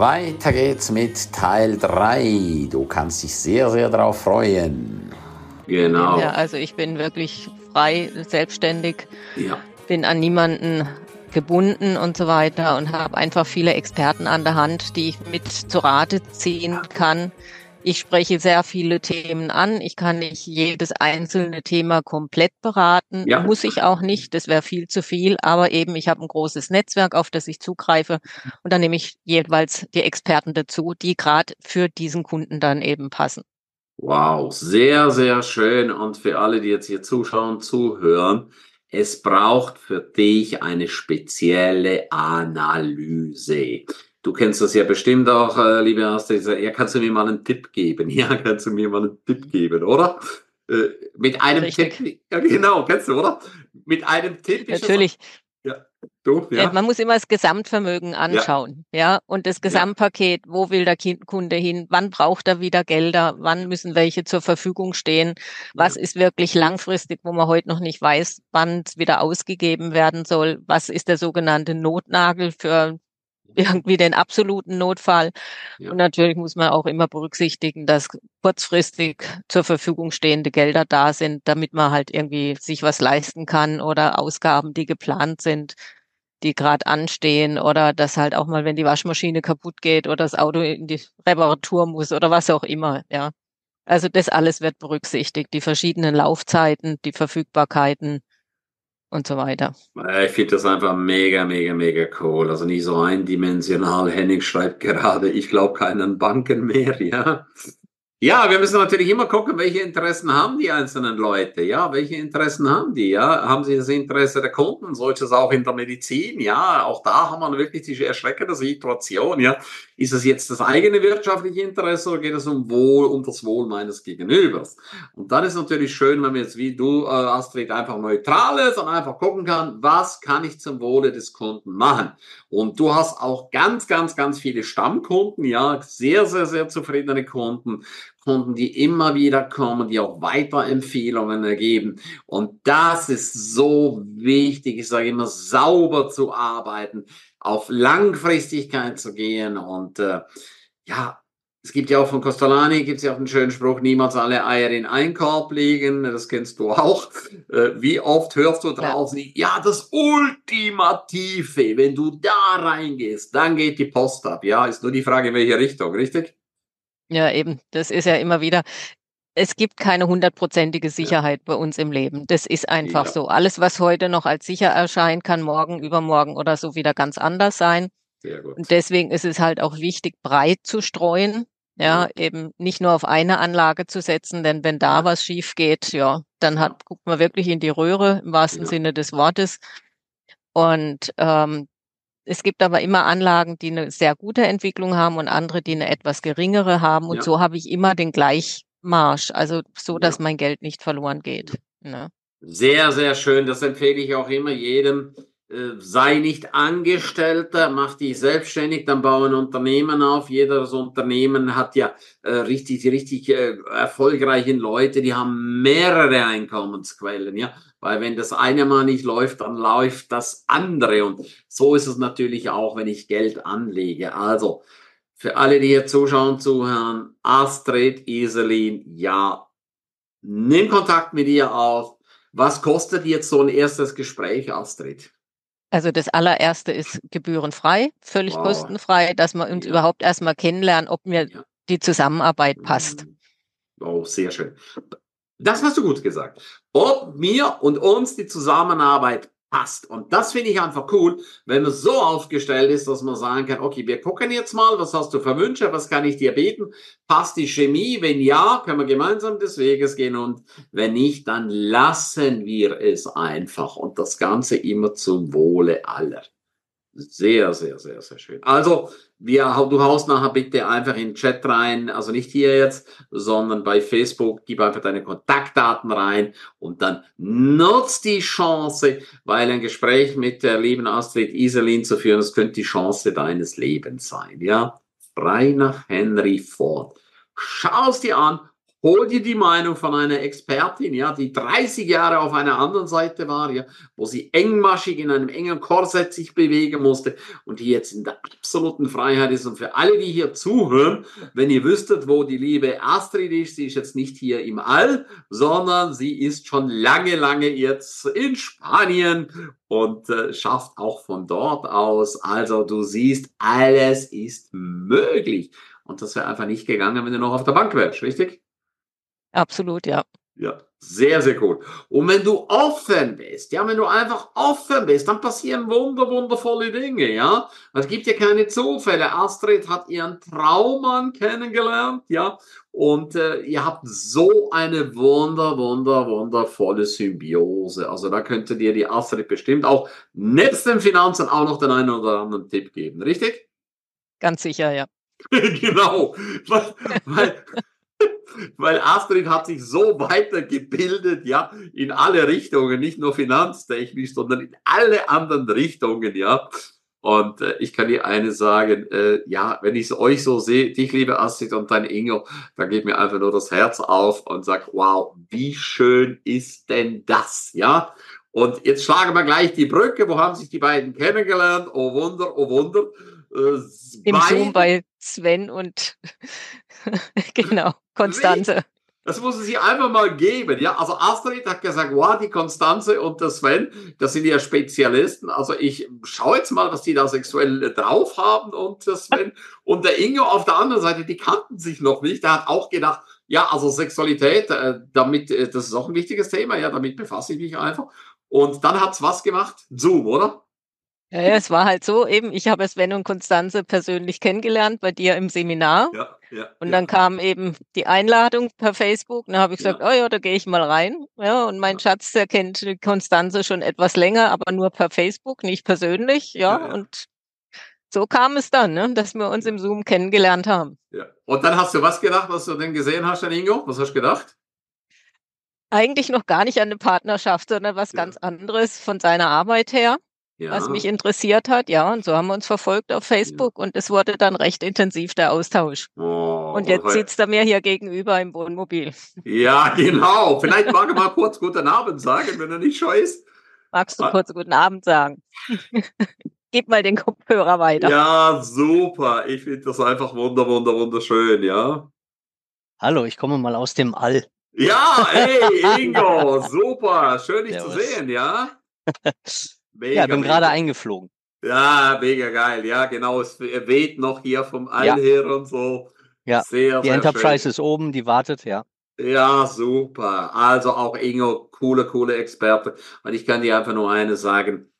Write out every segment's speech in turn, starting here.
Weiter geht's mit Teil 3. Du kannst dich sehr, sehr darauf freuen. Genau. Ja, also ich bin wirklich frei, selbstständig, Ja. bin an niemanden gebunden und so weiter und habe einfach viele Experten an der Hand, die ich mit zu Rate ziehen kann. Ich spreche sehr viele Themen an. Ich kann nicht jedes einzelne Thema komplett beraten. Ja. Muss ich auch nicht. Das wäre viel zu viel. Aber eben, ich habe ein großes Netzwerk, auf das ich zugreife. Und dann nehme ich jeweils die Experten dazu, die gerade für diesen Kunden dann eben passen. Wow, sehr, sehr schön. Und für alle, die jetzt hier zuschauen, zuhören, es braucht für dich eine spezielle Analyse. Du kennst das ja bestimmt auch, äh, liebe Astrid. Ja, kannst du mir mal einen Tipp geben? Ja, kannst du mir mal einen Tipp geben, oder? Äh, mit einem Richtig. Tipp. Ja, genau, kennst du, oder? Mit einem Tipp. Natürlich. Du, Ja. ja. Man muss immer das Gesamtvermögen anschauen, ja. Und das Gesamtpaket, wo will der Kind- Kunde hin? Wann braucht er wieder Gelder? Wann müssen welche zur Verfügung stehen? Was ist wirklich langfristig, wo man heute noch nicht weiß, wann es wieder ausgegeben werden soll? Was ist der sogenannte Notnagel für irgendwie den absoluten Notfall? Ja. Und natürlich muss man auch immer berücksichtigen, dass kurzfristig zur Verfügung stehende Gelder da sind, damit man halt irgendwie sich was leisten kann oder Ausgaben, die geplant sind, die gerade anstehen oder dass halt auch mal, wenn die Waschmaschine kaputt geht oder das Auto in die Reparatur muss oder was auch immer, ja. Also das alles wird berücksichtigt, die verschiedenen Laufzeiten, die Verfügbarkeiten und so weiter. Äh, Ich finde das einfach mega, mega, mega cool. Also nicht so eindimensional. Henning schreibt gerade, ich glaube keinen Banken mehr, ja. Ja, wir müssen natürlich immer gucken, welche Interessen haben die einzelnen Leute, ja, welche Interessen haben die, ja, haben sie das Interesse der Kunden, solches auch in der Medizin, ja, auch da haben wir wirklich die erschreckende Situation, ja, ist es jetzt das eigene wirtschaftliche Interesse oder geht es um Wohl, um das Wohl meines Gegenübers? Und dann ist natürlich schön, wenn man jetzt wie du, äh, Astrid, einfach neutral ist und einfach gucken kann, was kann ich zum Wohle des Kunden machen? Und du hast auch ganz, ganz, ganz viele Stammkunden, ja, sehr, sehr, sehr zufriedene Kunden, Kunden, die immer wieder kommen, die auch Weiterempfehlungen ergeben. Und das ist so wichtig, ich sage immer, sauber zu arbeiten, auf Langfristigkeit zu gehen und äh, ja, es gibt ja auch von Costolani, gibt es ja auch einen schönen Spruch, niemals alle Eier in einen Korb legen, das kennst du auch. Äh, Wie oft hörst du draußen, ja, das Ultimative, wenn du da reingehst, dann geht die Post ab. Ja, ist nur die Frage, in welche Richtung, richtig? Ja, eben, das ist ja immer wieder, es gibt keine hundertprozentige Sicherheit bei uns im Leben. Das ist einfach Ja. so. Alles, was heute noch als sicher erscheint, kann morgen, übermorgen oder so wieder ganz anders sein. Sehr gut. Und deswegen ist es halt auch wichtig, breit zu streuen. Ja, eben nicht nur auf eine Anlage zu setzen, denn wenn da was schief geht, ja, dann hat, guckt man wirklich in die Röhre im wahrsten Ja. Sinne des Wortes. Und ähm, es gibt aber immer Anlagen, die eine sehr gute Entwicklung haben und andere, die eine etwas geringere haben. Und Ja. so habe ich immer den Gleichmarsch, also so, dass Ja. mein Geld nicht verloren geht. Ne? Sehr, sehr schön. Das empfehle ich auch immer jedem. Äh, Sei nicht Angestellter, mach dich selbstständig, dann bau ein Unternehmen auf. Jedes Unternehmen hat ja äh, richtig, richtig äh, erfolgreichen Leute, die haben mehrere Einkommensquellen, ja. Weil wenn das eine mal nicht läuft, dann läuft das andere. Und so ist es natürlich auch, wenn ich Geld anlege. Also, für alle, die hier zuschauen, zuhören, Astrid Iselin, ja, nimm Kontakt mit ihr auf. Was kostet jetzt so ein erstes Gespräch, Astrid? Also das allererste ist gebührenfrei, völlig Wow. kostenfrei, dass wir uns Ja. überhaupt erstmal kennenlernen, ob mir Ja. die Zusammenarbeit passt. Oh, sehr schön. Das hast du gut gesagt. Ob mir und uns die Zusammenarbeit passt. Und das finde ich einfach cool, wenn man so aufgestellt ist, dass man sagen kann, okay, wir gucken jetzt mal, was hast du für Wünsche, was kann ich dir bieten? Passt die Chemie? Wenn ja, können wir gemeinsam des Weges gehen und wenn nicht, dann lassen wir es einfach und das Ganze immer zum Wohle aller. Sehr, sehr, sehr, sehr schön. Also, wir, du haust nachher bitte einfach in den Chat rein, also nicht hier jetzt, sondern bei Facebook, gib einfach deine Kontaktdaten rein und dann nutzt die Chance, weil ein Gespräch mit der lieben Astrid Iselin zu führen, das könnte die Chance deines Lebens sein, ja? Frei nach Henry Ford. Schau es dir an, hol dir die Meinung von einer Expertin, ja, die 30 Jahre auf einer anderen Seite war, ja, wo sie engmaschig in einem engen Korsett sich bewegen musste und die jetzt in der absoluten Freiheit ist. Und für alle, die hier zuhören, wenn ihr wüsstet, wo die liebe Astrid ist, sie ist jetzt nicht hier im All, sondern sie ist schon lange, lange jetzt in Spanien und äh, schafft auch von dort aus. Also du siehst, alles ist möglich. Und das wäre einfach nicht gegangen, wenn du noch auf der Bank wärst, richtig? Absolut, ja. Ja, sehr, sehr gut. Und wenn du offen bist, ja, wenn du einfach offen bist, dann passieren wunder, wundervolle Dinge, ja. Es gibt ja keine Zufälle. Astrid hat ihren Traummann kennengelernt, ja. Und äh, ihr habt so eine wunder, wunder, wundervolle Symbiose. Also da könnte dir die Astrid bestimmt auch nebst den Finanzen auch noch den einen oder anderen Tipp geben, richtig? Ganz sicher, ja. genau. Weil, weil weil Astrid hat sich so weitergebildet, ja, in alle Richtungen, nicht nur finanztechnisch, sondern in alle anderen Richtungen, ja. Und äh, ich kann dir eine sagen, äh, ja, wenn ich euch so sehe, dich liebe Astrid und dein Ingo, dann geht mir einfach nur das Herz auf und sagt, wow, wie schön ist denn das, ja? Und jetzt schlagen wir gleich die Brücke, wo haben sich die beiden kennengelernt? Oh Wunder, oh Wunder. Äh, Im Zoom bei Sven und genau, Konstanze. Das muss es sich einfach mal geben. Ja, also Astrid hat gesagt, wow, die Konstanze und der Sven, das sind ja Spezialisten. Also ich schaue jetzt mal, was die da sexuell drauf haben und der Sven und der Ingo auf der anderen Seite, die kannten sich noch nicht. Der hat auch gedacht, ja, also Sexualität, äh, damit, äh, das ist auch ein wichtiges Thema. Ja, damit befasse ich mich einfach. Und dann hat's was gemacht? Zoom, oder? Ja, ja, es war halt so eben, ich habe Sven und Konstanze persönlich kennengelernt bei dir im Seminar. Ja, ja, und ja. dann kam eben die Einladung per Facebook. Und dann habe ich gesagt, ja. oh ja, da gehe ich mal rein. Ja, und mein Schatz, der kennt Konstanze schon etwas länger, aber nur per Facebook, nicht persönlich. Ja, ja, und so kam es dann, ne, dass wir uns im Zoom kennengelernt haben. Ja. Und dann hast du was gedacht, was du denn gesehen hast, Herr Ingo? Was hast du gedacht? Eigentlich noch gar nicht an eine Partnerschaft, sondern was ganz anderes von seiner Arbeit her ja. was mich interessiert hat. Ja, und so haben wir uns verfolgt auf Facebook ja. und es wurde dann recht intensiv der Austausch. Oh, und jetzt sitzt er mir hier gegenüber im Wohnmobil. Ja, genau. Vielleicht mag er mal kurz guten Abend sagen, wenn er nicht scheu ist. Magst du ah. kurz guten Abend sagen? Gib mal den Kopfhörer weiter. Ja, super. Ich finde das einfach wunder, wunder, wunderschön, ja. Hallo, ich komme mal aus dem All. Ja, hey, Ingo, super. Schön, dich zu sehen, ja. Mega, ja, bin gerade eingeflogen. Ja, mega geil. Ja, genau. Es weht noch hier vom All ja. her und so. Ja, sehr, die sehr Enterprise schön. ist oben, die wartet, ja. Ja, super. Also auch Ingo, coole, coole Experte. Und ich kann dir einfach nur eines sagen.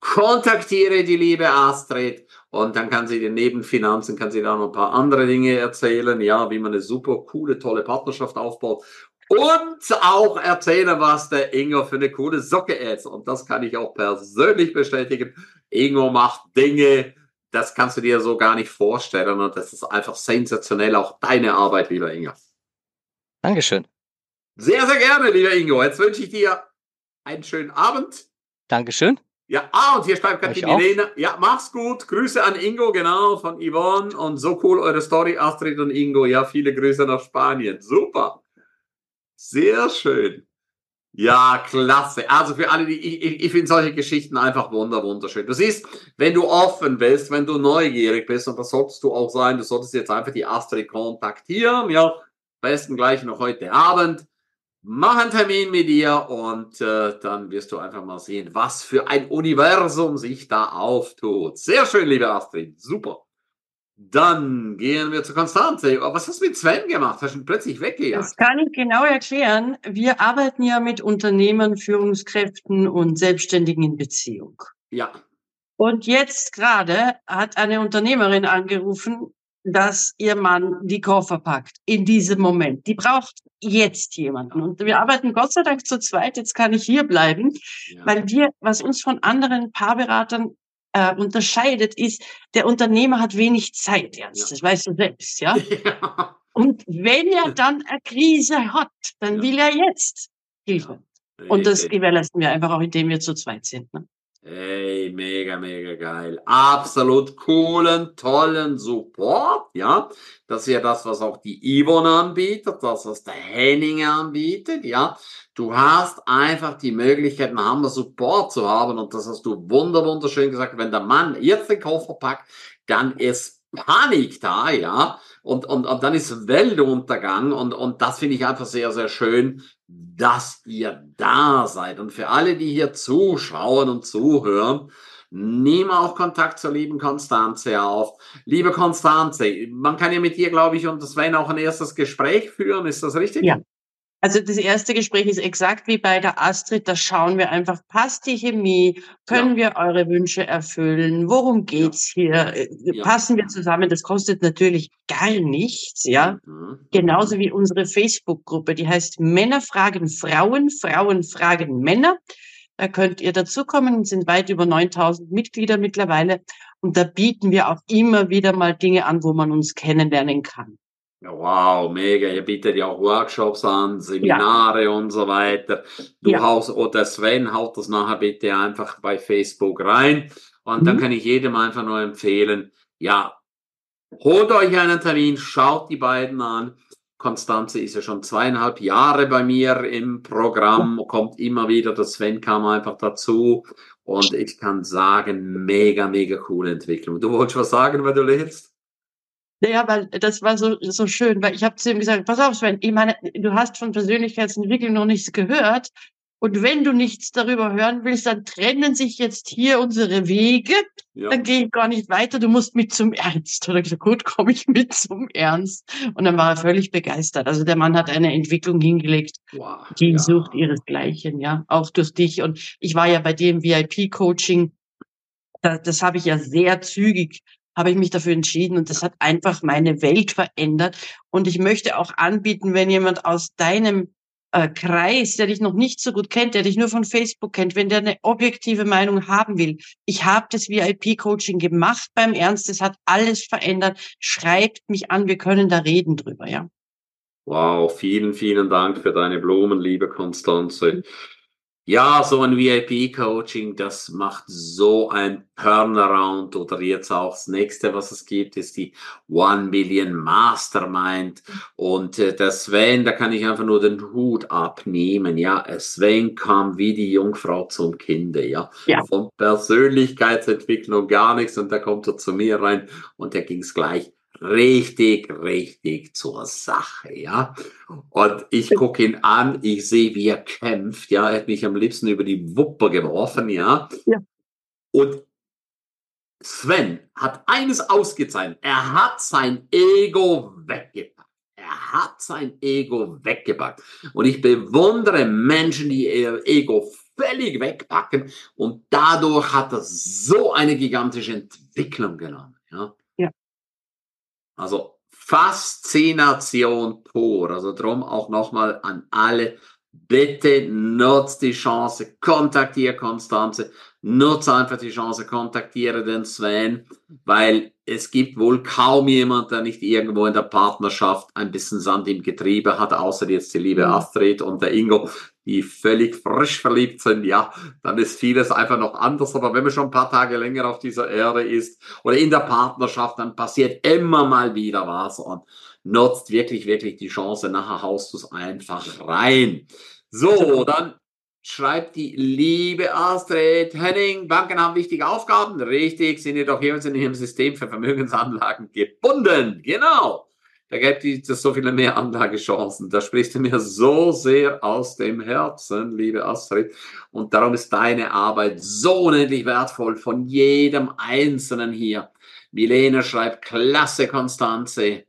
Kontaktiere die liebe Astrid und dann kann sie dir neben Finanzen, kann sie da noch ein paar andere Dinge erzählen, ja, wie man eine super coole, tolle Partnerschaft aufbaut und auch erzählen, was der Ingo für eine coole Socke ist. Und das kann ich auch persönlich bestätigen. Ingo macht Dinge, das kannst du dir so gar nicht vorstellen. Und das ist einfach sensationell, auch deine Arbeit, lieber Ingo. Dankeschön. Sehr, sehr gerne, lieber Ingo. Jetzt wünsche ich dir einen schönen Abend. Dankeschön. Ja, ah, und hier schreibt die Milena. Ja, mach's gut. Grüße an Ingo, genau, von Yvonne. Und so cool eure Story, Astrid und Ingo. Ja, viele Grüße nach Spanien. Super. Sehr schön. Ja, klasse. Also für alle, die, ich, ich finde solche Geschichten einfach wunder, wunderschön. Du siehst, wenn du offen bist, wenn du neugierig bist, und das solltest du auch sein, du solltest jetzt einfach die Astrid kontaktieren, ja, besten gleich noch heute Abend. Mach einen Termin mit ihr und äh, dann wirst du einfach mal sehen, was für ein Universum sich da auftut. Sehr schön, liebe Astrid. Super. Dann gehen wir zu Konstanze. Was hast du mit Sven gemacht? Hast du ihn plötzlich weggejagt? Das kann ich genau erklären. Wir arbeiten ja mit Unternehmern, Führungskräften und Selbstständigen in Beziehung. Ja. Und jetzt gerade hat eine Unternehmerin angerufen, dass ihr Mann die Koffer packt in diesem Moment. Die braucht jetzt jemanden. Und wir arbeiten Gott sei Dank zu zweit. Jetzt kann ich hier bleiben, ja. weil wir, was uns von anderen Paarberatern äh, unterscheidet, ist, der Unternehmer hat wenig Zeit, Ernst. Ja. Das weißt du selbst, ja? ja. Und wenn er dann eine Krise hat, dann ja. will er jetzt Hilfe. Und das gewährleisten wir einfach auch, indem wir zu zweit sind. Ne? Ey, mega, mega geil. Absolut coolen, tollen Support, ja. Das ist ja das, was auch die Yvonne anbietet, das, was der Henning anbietet, ja. Du hast einfach die Möglichkeit, einen Hammer Support zu haben und das hast du wunder, wunderschön gesagt. Wenn der Mann jetzt den Koffer packt, dann ist Panik da, ja. Und, und, und dann ist Weltuntergang und, und das finde ich einfach sehr, sehr schön, dass ihr da seid. Und für alle, die hier zuschauen und zuhören, nehme auch Kontakt zur lieben Konstanze auf. Liebe Konstanze, man kann ja mit dir, glaube ich, und Sven auch ein erstes Gespräch führen. Ist das richtig? Ja. Also das erste Gespräch ist exakt wie bei der Astrid. Da schauen wir einfach, passt die Chemie? Können ja. wir eure Wünsche erfüllen? Worum geht's ja. hier? Äh, ja. Passen wir zusammen? Das kostet natürlich gar nichts, ja. Mhm. Genauso wie unsere Facebook-Gruppe, die heißt Männer fragen Frauen, Frauen fragen Männer. Da könnt ihr dazukommen, sind weit über 9000 Mitglieder mittlerweile. Und da bieten wir auch immer wieder mal Dinge an, wo man uns kennenlernen kann. Wow, mega. Ihr bietet ja auch Workshops an, Seminare ja. und so weiter. Du ja. haust, oder Sven haut das nachher bitte einfach bei Facebook rein. Und mhm. dann kann ich jedem einfach nur empfehlen, ja, holt euch einen Termin, schaut die beiden an. Konstanze ist ja schon zweieinhalb Jahre bei mir im Programm, kommt immer wieder, der Sven kam einfach dazu. Und ich kann sagen, mega, mega coole Entwicklung. Du wolltest was sagen, wenn du lädst? Ja, weil das war so, so schön, weil ich habe zu ihm gesagt, pass auf, Sven, ich meine, du hast von Persönlichkeitsentwicklung noch nichts gehört. Und wenn du nichts darüber hören willst, dann trennen sich jetzt hier unsere Wege. Ja. Dann gehe ich gar nicht weiter. Du musst mit zum Ernst. Oder gesagt, gut, komme ich mit zum Ernst. Und dann war er völlig begeistert. Also der Mann hat eine Entwicklung hingelegt, wow, die ja. sucht ihresgleichen, ja, auch durch dich. Und ich war ja bei dem VIP-Coaching. Das, das habe ich ja sehr zügig habe ich mich dafür entschieden und das hat einfach meine Welt verändert. Und ich möchte auch anbieten, wenn jemand aus deinem äh, Kreis, der dich noch nicht so gut kennt, der dich nur von Facebook kennt, wenn der eine objektive Meinung haben will. Ich habe das VIP-Coaching gemacht beim Ernst, es hat alles verändert. Schreibt mich an, wir können da reden drüber, ja. Wow, vielen, vielen Dank für deine Blumen, liebe Konstanze. Ja, so ein VIP-Coaching, das macht so ein Turnaround. Oder jetzt auch das nächste, was es gibt, ist die One Million Mastermind. Und äh, der Sven, da kann ich einfach nur den Hut abnehmen, ja, Sven kam wie die Jungfrau zum Kinde, ja, ja. von Persönlichkeitsentwicklung gar nichts. Und da kommt er zu mir rein und da ging es gleich richtig, richtig zur Sache, ja. Und ich gucke ihn an, ich sehe, wie er kämpft, ja. Er hat mich am liebsten über die Wuppe geworfen, ja. ja. Und Sven hat eines ausgezeichnet. Er hat sein Ego weggepackt. Er hat sein Ego weggepackt. Und ich bewundere Menschen, die ihr Ego völlig wegpacken. Und dadurch hat er so eine gigantische Entwicklung genommen. Ja. Also Faszination pur. Also drum auch nochmal an alle. Bitte nutzt die Chance, kontaktiere Konstanze, nutze einfach die Chance, kontaktiere den Sven, weil es gibt wohl kaum jemand, der nicht irgendwo in der Partnerschaft ein bisschen Sand im Getriebe hat, außer jetzt die liebe mhm. Astrid und der Ingo, die völlig frisch verliebt sind, ja, dann ist vieles einfach noch anders. Aber wenn man schon ein paar Tage länger auf dieser Erde ist oder in der Partnerschaft, dann passiert immer mal wieder was und nutzt wirklich, wirklich die Chance. Nachher haust du es einfach rein. So, dann schreibt die liebe Astrid Henning, Banken haben wichtige Aufgaben. Richtig, sind jedoch jeweils in ihrem System für Vermögensanlagen gebunden. Genau. Da gibt es so viele mehr Anlagechancen. Da sprichst du mir so sehr aus dem Herzen, liebe Astrid. Und darum ist deine Arbeit so unendlich wertvoll von jedem Einzelnen hier. Milene schreibt, klasse, Konstanze.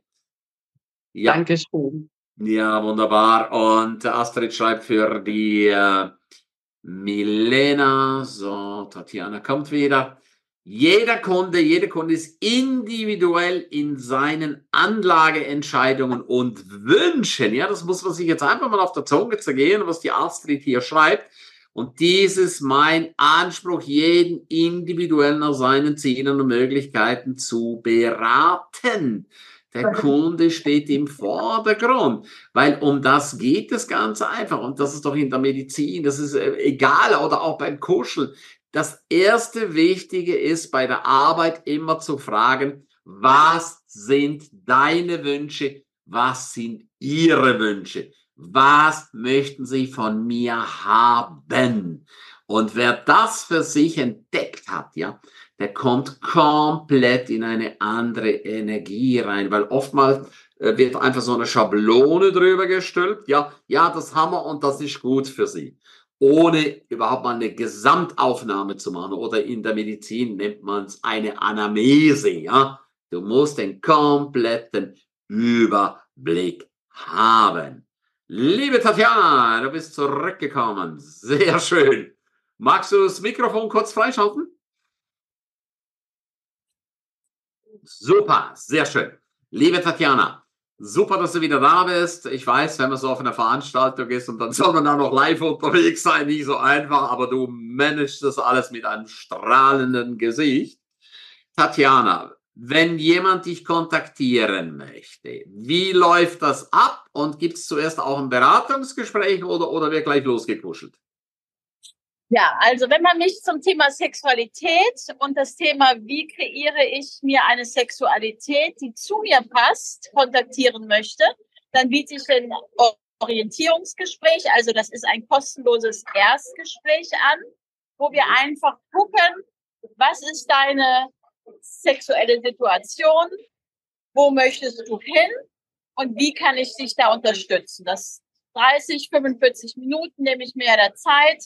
Ja. Dankeschön. Ja, wunderbar. Und Astrid schreibt für die äh, Milena. So, Tatjana kommt wieder. Jeder Kunde, jede Kunde ist individuell in seinen Anlageentscheidungen und Wünschen. Ja, das muss man sich jetzt einfach mal auf der Zunge zergehen, was die Astrid hier schreibt. Und dieses mein Anspruch, jeden individuell nach seinen Zielen und Möglichkeiten zu beraten. Der Kunde steht im Vordergrund, weil um das geht es ganz einfach. Und das ist doch in der Medizin, das ist äh, egal oder auch beim Kuscheln das erste Wichtige ist bei der Arbeit immer zu fragen, was sind deine Wünsche? Was sind ihre Wünsche? Was möchten sie von mir haben? Und wer das für sich entdeckt hat, ja, der kommt komplett in eine andere Energie rein, weil oftmals äh, wird einfach so eine Schablone drüber gestülpt. Ja, ja, das haben wir und das ist gut für Sie. Ohne überhaupt mal eine Gesamtaufnahme zu machen. Oder in der Medizin nennt man es eine Anamnese. Ja, du musst den kompletten Überblick haben. Liebe Tatjana, du bist zurückgekommen. Sehr schön. Magst du das Mikrofon kurz freischalten? Super, sehr schön. Liebe Tatjana, Super, dass du wieder da bist. Ich weiß, wenn man so auf eine Veranstaltung ist und dann soll man da noch live unterwegs sein, nicht so einfach, aber du managst das alles mit einem strahlenden Gesicht. Tatjana, wenn jemand dich kontaktieren möchte, wie läuft das ab und gibt es zuerst auch ein Beratungsgespräch oder, oder wird gleich losgekuschelt? Ja, also wenn man mich zum Thema Sexualität und das Thema, wie kreiere ich mir eine Sexualität, die zu mir passt, kontaktieren möchte, dann biete ich ein Orientierungsgespräch, also das ist ein kostenloses Erstgespräch an, wo wir einfach gucken, was ist deine sexuelle Situation, wo möchtest du hin und wie kann ich dich da unterstützen. Das 30, 45 Minuten nehme ich mir der Zeit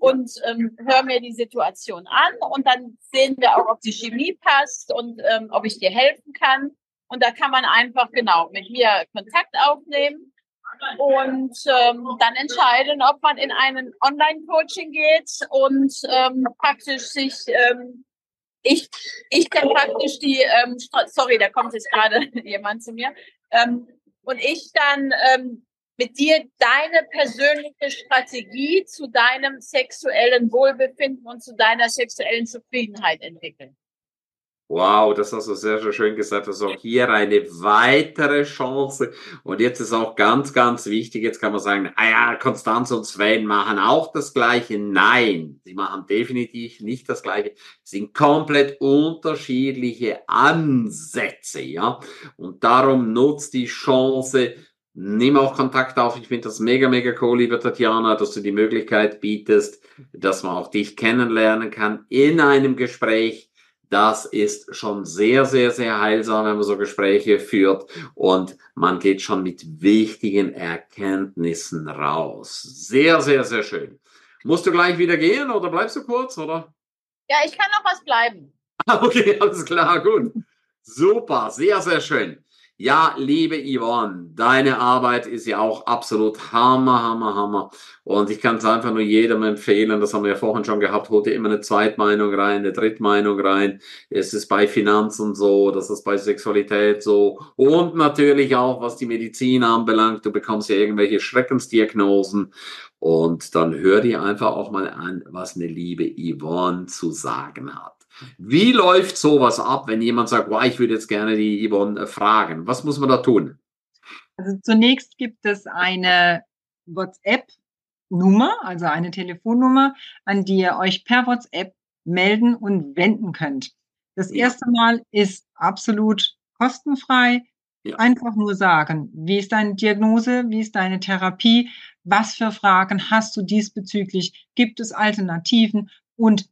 und ähm, höre mir die Situation an und dann sehen wir auch, ob die Chemie passt und ähm, ob ich dir helfen kann. Und da kann man einfach genau mit mir Kontakt aufnehmen und ähm, dann entscheiden, ob man in einen Online-Coaching geht und ähm, praktisch sich ähm, ich ich dann praktisch die ähm, sorry, da kommt jetzt gerade jemand zu mir ähm, und ich dann ähm, mit dir deine persönliche Strategie zu deinem sexuellen Wohlbefinden und zu deiner sexuellen Zufriedenheit entwickeln. Wow, das hast du sehr, sehr schön gesagt. Ist auch hier eine weitere Chance. Und jetzt ist auch ganz, ganz wichtig, jetzt kann man sagen, ah ja, Konstanz und Sven machen auch das Gleiche. Nein, sie machen definitiv nicht das Gleiche. Es sind komplett unterschiedliche Ansätze, ja. Und darum nutzt die Chance, Nimm auch Kontakt auf. Ich finde das mega, mega cool, liebe Tatjana, dass du die Möglichkeit bietest, dass man auch dich kennenlernen kann in einem Gespräch. Das ist schon sehr, sehr, sehr heilsam, wenn man so Gespräche führt und man geht schon mit wichtigen Erkenntnissen raus. Sehr, sehr, sehr schön. Musst du gleich wieder gehen oder bleibst du kurz, oder? Ja, ich kann noch was bleiben. okay, alles klar, gut. Super, sehr, sehr schön. Ja, liebe Yvonne, deine Arbeit ist ja auch absolut Hammer, Hammer, Hammer. Und ich kann es einfach nur jedem empfehlen, das haben wir ja vorhin schon gehabt, hol dir immer eine Zweitmeinung rein, eine Drittmeinung rein. Es ist bei Finanzen so, das ist bei Sexualität so. Und natürlich auch, was die Medizin anbelangt, du bekommst ja irgendwelche Schreckensdiagnosen. Und dann hör dir einfach auch mal an, was eine liebe Yvonne zu sagen hat. Wie läuft sowas ab, wenn jemand sagt, wow, ich würde jetzt gerne die Yvonne äh, fragen? Was muss man da tun? Also zunächst gibt es eine WhatsApp-Nummer, also eine Telefonnummer, an die ihr euch per WhatsApp melden und wenden könnt. Das ja. erste Mal ist absolut kostenfrei. Ja. Einfach nur sagen, wie ist deine Diagnose, wie ist deine Therapie, was für Fragen hast du diesbezüglich, gibt es Alternativen und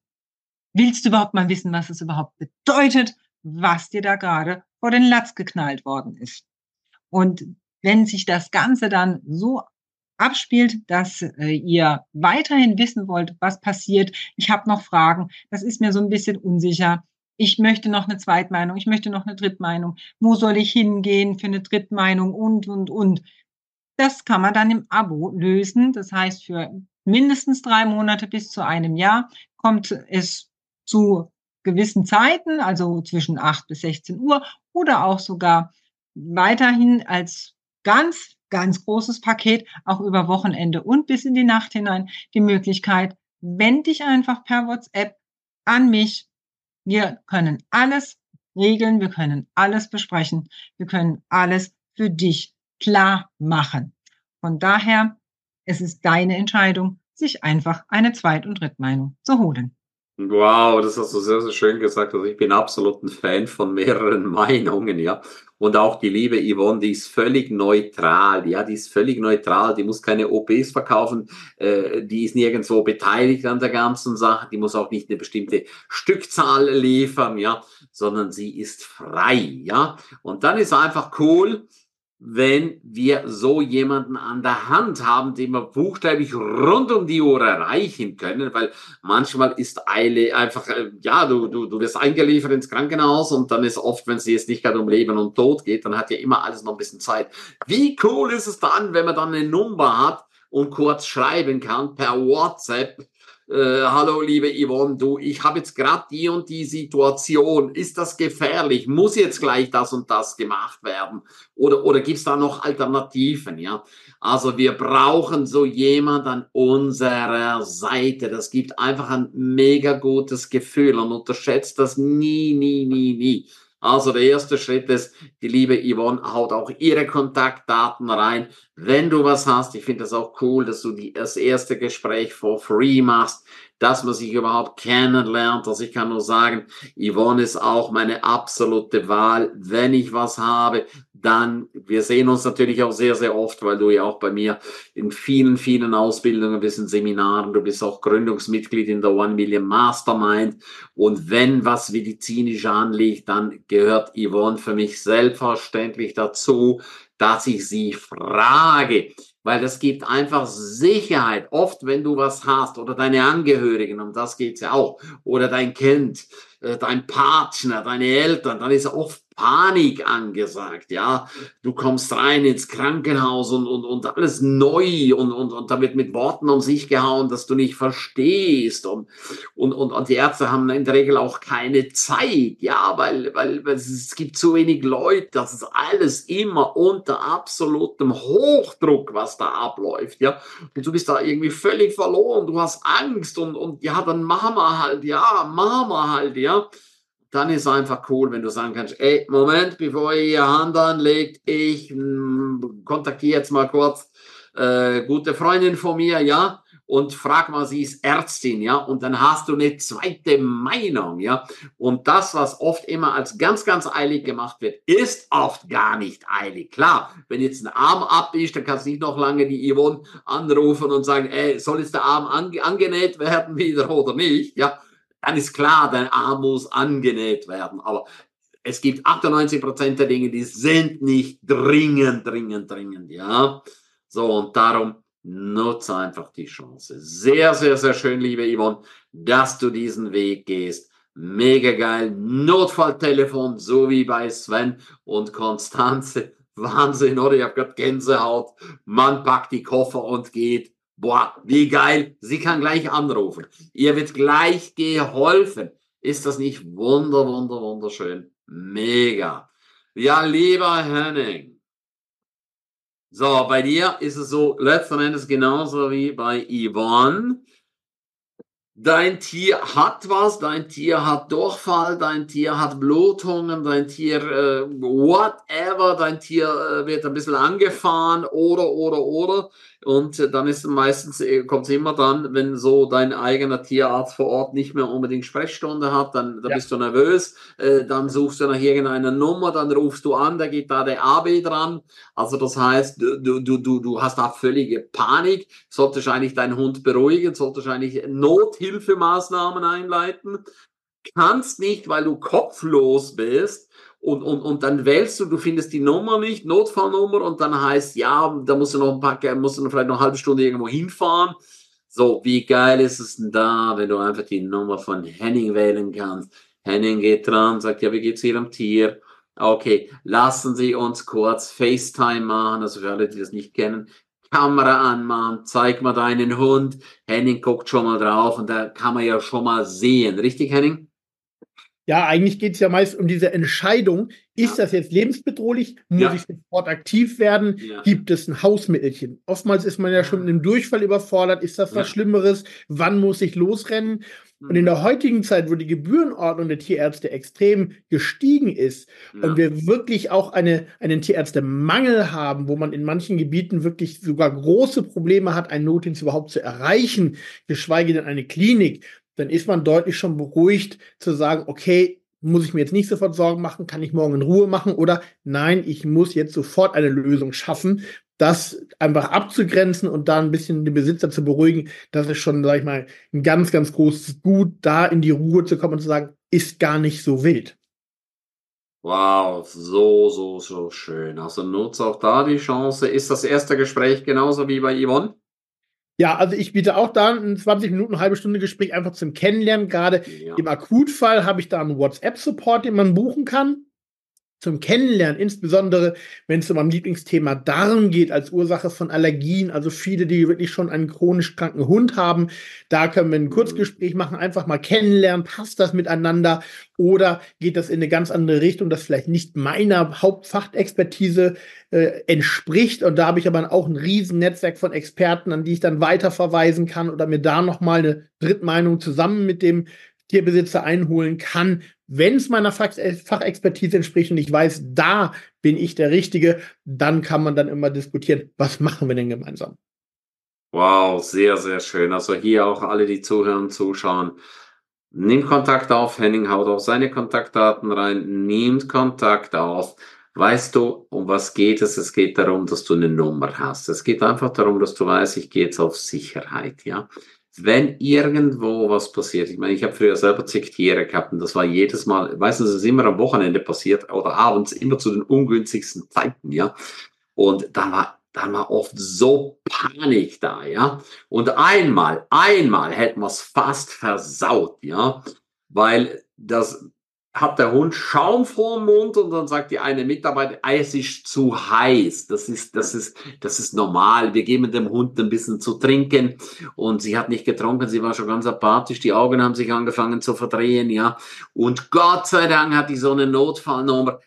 Willst du überhaupt mal wissen, was es überhaupt bedeutet, was dir da gerade vor den Latz geknallt worden ist? Und wenn sich das Ganze dann so abspielt, dass äh, ihr weiterhin wissen wollt, was passiert, ich habe noch Fragen, das ist mir so ein bisschen unsicher, ich möchte noch eine Zweitmeinung, ich möchte noch eine Drittmeinung, wo soll ich hingehen für eine Drittmeinung und, und, und. Das kann man dann im Abo lösen. Das heißt, für mindestens drei Monate bis zu einem Jahr kommt es zu gewissen Zeiten, also zwischen 8 bis 16 Uhr oder auch sogar weiterhin als ganz, ganz großes Paket auch über Wochenende und bis in die Nacht hinein die Möglichkeit, wend dich einfach per WhatsApp an mich. Wir können alles regeln, wir können alles besprechen, wir können alles für dich klar machen. Von daher, es ist deine Entscheidung, sich einfach eine Zweit- und Drittmeinung zu holen. Wow, das hast du sehr, sehr schön gesagt. Also ich bin absolut ein Fan von mehreren Meinungen, ja. Und auch die liebe Yvonne, die ist völlig neutral, ja, die ist völlig neutral, die muss keine OPs verkaufen, äh, die ist nirgendwo beteiligt an der ganzen Sache, die muss auch nicht eine bestimmte Stückzahl liefern, ja, sondern sie ist frei, ja. Und dann ist einfach cool, wenn wir so jemanden an der Hand haben, den wir buchstäblich rund um die Uhr erreichen können, weil manchmal ist Eile einfach, äh, ja, du, du, du wirst eingeliefert ins Krankenhaus und dann ist oft, wenn es jetzt nicht gerade um Leben und Tod geht, dann hat ja immer alles noch ein bisschen Zeit. Wie cool ist es dann, wenn man dann eine Nummer hat und kurz schreiben kann per WhatsApp, äh, hallo liebe Yvonne, du, ich habe jetzt gerade die und die Situation. Ist das gefährlich? Muss jetzt gleich das und das gemacht werden? Oder, oder gibt es da noch Alternativen? Ja, also wir brauchen so jemand an unserer Seite. Das gibt einfach ein mega gutes Gefühl und unterschätzt das nie, nie, nie, nie. Also der erste Schritt ist, die liebe Yvonne haut auch ihre Kontaktdaten rein. Wenn du was hast, ich finde das auch cool, dass du die, das erste Gespräch for free machst dass man sich überhaupt kennenlernt. Also ich kann nur sagen, Yvonne ist auch meine absolute Wahl. Wenn ich was habe, dann, wir sehen uns natürlich auch sehr, sehr oft, weil du ja auch bei mir in vielen, vielen Ausbildungen bist, in Seminaren, du bist auch Gründungsmitglied in der One Million Mastermind. Und wenn was medizinisch anliegt, dann gehört Yvonne für mich selbstverständlich dazu, dass ich sie frage weil das gibt einfach Sicherheit. Oft, wenn du was hast oder deine Angehörigen, um das geht's ja auch, oder dein Kind, dein Partner, deine Eltern, dann ist oft Panik angesagt, ja. Du kommst rein ins Krankenhaus und, und, und alles neu und, und, und da wird mit Worten um sich gehauen, dass du nicht verstehst und, und, und, und die Ärzte haben in der Regel auch keine Zeit, ja, weil, weil, weil es gibt zu wenig Leute, das ist alles immer unter absolutem Hochdruck, was da abläuft, ja. Und du bist da irgendwie völlig verloren, du hast Angst und, und ja, dann machen wir halt, ja, machen wir halt, ja dann ist einfach cool, wenn du sagen kannst, ey, Moment, bevor ihr ihr Hand anlegt, ich mh, hm, kontaktiere jetzt mal kurz äh, gute Freundin von mir, ja, und frag mal, sie ist Ärztin, ja, und dann hast du eine zweite Meinung, ja. Und das, was oft immer als ganz, ganz eilig gemacht wird, ist oft gar nicht eilig. Klar, wenn jetzt ein Arm ab ist, dann kannst du nicht noch lange die Yvonne anrufen und sagen, ey, soll jetzt der Arm ange angenäht werden wieder oder nicht, ja dann ist klar, dein Arm muss angenäht werden. Aber es gibt 98 Prozent der Dinge, die sind nicht dringend, dringend, dringend, ja. So, und darum nutze einfach die Chance. Sehr, sehr, sehr schön, liebe Yvonne, dass du diesen Weg gehst. Mega geil. Notfalltelefon, so wie bei Sven und Konstanze. Wahnsinn, oder? Ich habe gerade Gänsehaut. Man packt die Koffer und geht Boah, wie geil. Sie kann gleich anrufen. Ihr wird gleich geholfen. Ist das nicht wunder, wunder, wunderschön? Mega. Ja, lieber Henning. So, bei dir ist es so letzten Endes genauso wie bei Yvonne. Dein Tier hat was, dein Tier hat Durchfall, dein Tier hat Blutungen, dein Tier äh, whatever, dein Tier äh, wird ein bisschen angefahren oder, oder, oder. Und dann ist meistens, äh, kommt es immer dann, wenn so dein eigener Tierarzt vor Ort nicht mehr unbedingt Sprechstunde hat, dann, dann ja. bist du nervös, äh, dann suchst du nach irgendeiner Nummer, dann rufst du an, da geht da der AB dran. Also das heißt, du, du, du, du hast da völlige Panik, solltest eigentlich deinen Hund beruhigen, solltest eigentlich Nothilfemaßnahmen einleiten, kannst nicht, weil du kopflos bist, und, und, und dann wählst du, du findest die Nummer nicht, Notfallnummer, und dann heißt, ja, da musst du noch ein paar, musst du vielleicht noch eine halbe Stunde irgendwo hinfahren. So, wie geil ist es denn da, wenn du einfach die Nummer von Henning wählen kannst? Henning geht dran, sagt, ja, wie geht's Ihrem Tier? Okay, lassen Sie uns kurz FaceTime machen, also für alle, die das nicht kennen. Kamera anmachen, zeig mal deinen Hund. Henning guckt schon mal drauf und da kann man ja schon mal sehen. Richtig, Henning? Ja, eigentlich geht es ja meist um diese Entscheidung, ist ja. das jetzt lebensbedrohlich? Muss ja. ich sofort aktiv werden? Ja. Gibt es ein Hausmittelchen? Oftmals ist man ja schon mit einem Durchfall überfordert. Ist das was Schlimmeres? Wann muss ich losrennen? Und in mhm. der heutigen Zeit, wo die Gebührenordnung der Tierärzte extrem gestiegen ist und wir wirklich auch eine, einen Tierärztemangel haben, wo man in manchen Gebieten wirklich sogar große Probleme hat, einen Notdienst überhaupt zu erreichen, geschweige denn eine Klinik, dann ist man deutlich schon beruhigt zu sagen, okay, muss ich mir jetzt nicht sofort Sorgen machen, kann ich morgen in Ruhe machen oder nein, ich muss jetzt sofort eine Lösung schaffen, das einfach abzugrenzen und da ein bisschen den Besitzer zu beruhigen, das ist schon, sag ich mal, ein ganz, ganz großes Gut, da in die Ruhe zu kommen und zu sagen, ist gar nicht so wild. Wow, so, so, so schön. Also nutze auch da die Chance. Ist das erste Gespräch genauso wie bei Yvonne? Ja, also ich biete auch da ein 20 Minuten, eine halbe Stunde Gespräch einfach zum Kennenlernen. Gerade ja. im Akutfall habe ich da einen WhatsApp-Support, den man buchen kann zum Kennenlernen, insbesondere wenn es um mein Lieblingsthema Darm geht, als Ursache von Allergien, also viele, die wirklich schon einen chronisch kranken Hund haben, da können wir ein Kurzgespräch machen, einfach mal kennenlernen, passt das miteinander? Oder geht das in eine ganz andere Richtung, das vielleicht nicht meiner Hauptfachexpertise äh, entspricht? Und da habe ich aber auch ein riesen Netzwerk von Experten, an die ich dann weiterverweisen kann oder mir da nochmal eine Drittmeinung zusammen mit dem Tierbesitzer einholen kann, wenn es meiner äh, Fachexpertise entspricht und ich weiß, da bin ich der Richtige, dann kann man dann immer diskutieren, was machen wir denn gemeinsam. Wow, sehr, sehr schön. Also hier auch alle, die zuhören, zuschauen. Nimm Kontakt auf, Henning haut auch seine Kontaktdaten rein, nimmt Kontakt auf. Weißt du, um was geht es? Es geht darum, dass du eine Nummer hast. Es geht einfach darum, dass du weißt, ich gehe jetzt auf Sicherheit, ja wenn irgendwo was passiert, ich meine, ich habe früher selber zig Tiere gehabt und das war jedes Mal, meistens ist es immer am Wochenende passiert oder abends, immer zu den ungünstigsten Zeiten, ja. Und dann war, dann war oft so Panik da, ja. Und einmal, einmal hätten wir es fast versaut, ja. Weil das, hat der Hund Schaum vor dem Mund und dann sagt die eine Mitarbeiter, es ist zu heiß. Das ist, das ist, das ist normal. Wir geben dem Hund ein bisschen zu trinken und sie hat nicht getrunken. Sie war schon ganz apathisch. Die Augen haben sich angefangen zu verdrehen, ja. Und Gott sei Dank hat die so eine Notfallnummer.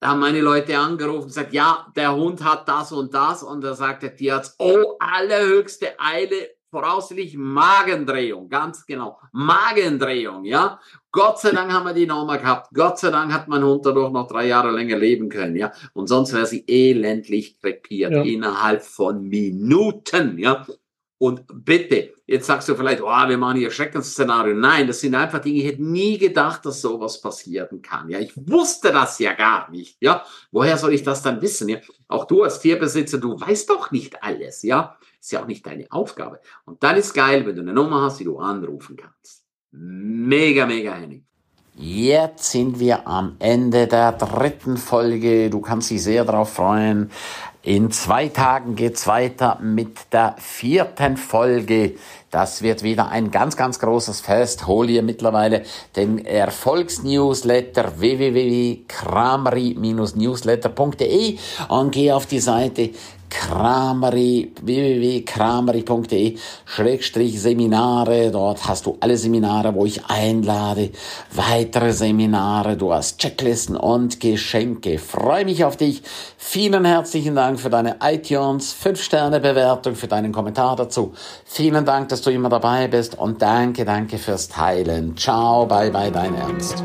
Da haben meine Leute angerufen und gesagt, ja, der Hund hat das und das. Und da sagt der Tierarzt, oh, allerhöchste Eile, voraussichtlich Magendrehung, ganz genau. Magendrehung, ja. Gott sei Dank haben wir die Nummer gehabt. Gott sei Dank hat mein Hund dadurch noch drei Jahre länger leben können, ja. Und sonst wäre sie elendlich krepiert ja. innerhalb von Minuten, ja. Und bitte, jetzt sagst du vielleicht, oh, wir machen hier Schreckensszenario. Nein, das sind einfach Dinge, ich hätte nie gedacht, dass sowas passieren kann. Ja, ich wusste das ja gar nicht. Ja, woher soll ich das dann wissen? Ja, auch du als Tierbesitzer, du weißt doch nicht alles. Ja, ist ja auch nicht deine Aufgabe. Und dann ist geil, wenn du eine Nummer hast, die du anrufen kannst. Mega, mega Henning. Jetzt sind wir am Ende der dritten Folge. Du kannst dich sehr darauf freuen. In zwei Tagen geht's weiter mit der vierten Folge. Das wird wieder ein ganz, ganz großes Fest. Hol ihr mittlerweile den Erfolgsnewsletter www.krameri-newsletter.de und geh auf die Seite Kramery, www.kramery.de Schrägstrich Seminare. Dort hast du alle Seminare, wo ich einlade. Weitere Seminare. Du hast Checklisten und Geschenke. Freue mich auf dich. Vielen herzlichen Dank für deine iTunes 5-Sterne-Bewertung, für deinen Kommentar dazu. Vielen Dank, dass du immer dabei bist und danke, danke fürs Teilen. Ciao, bye, bye, dein Ernst.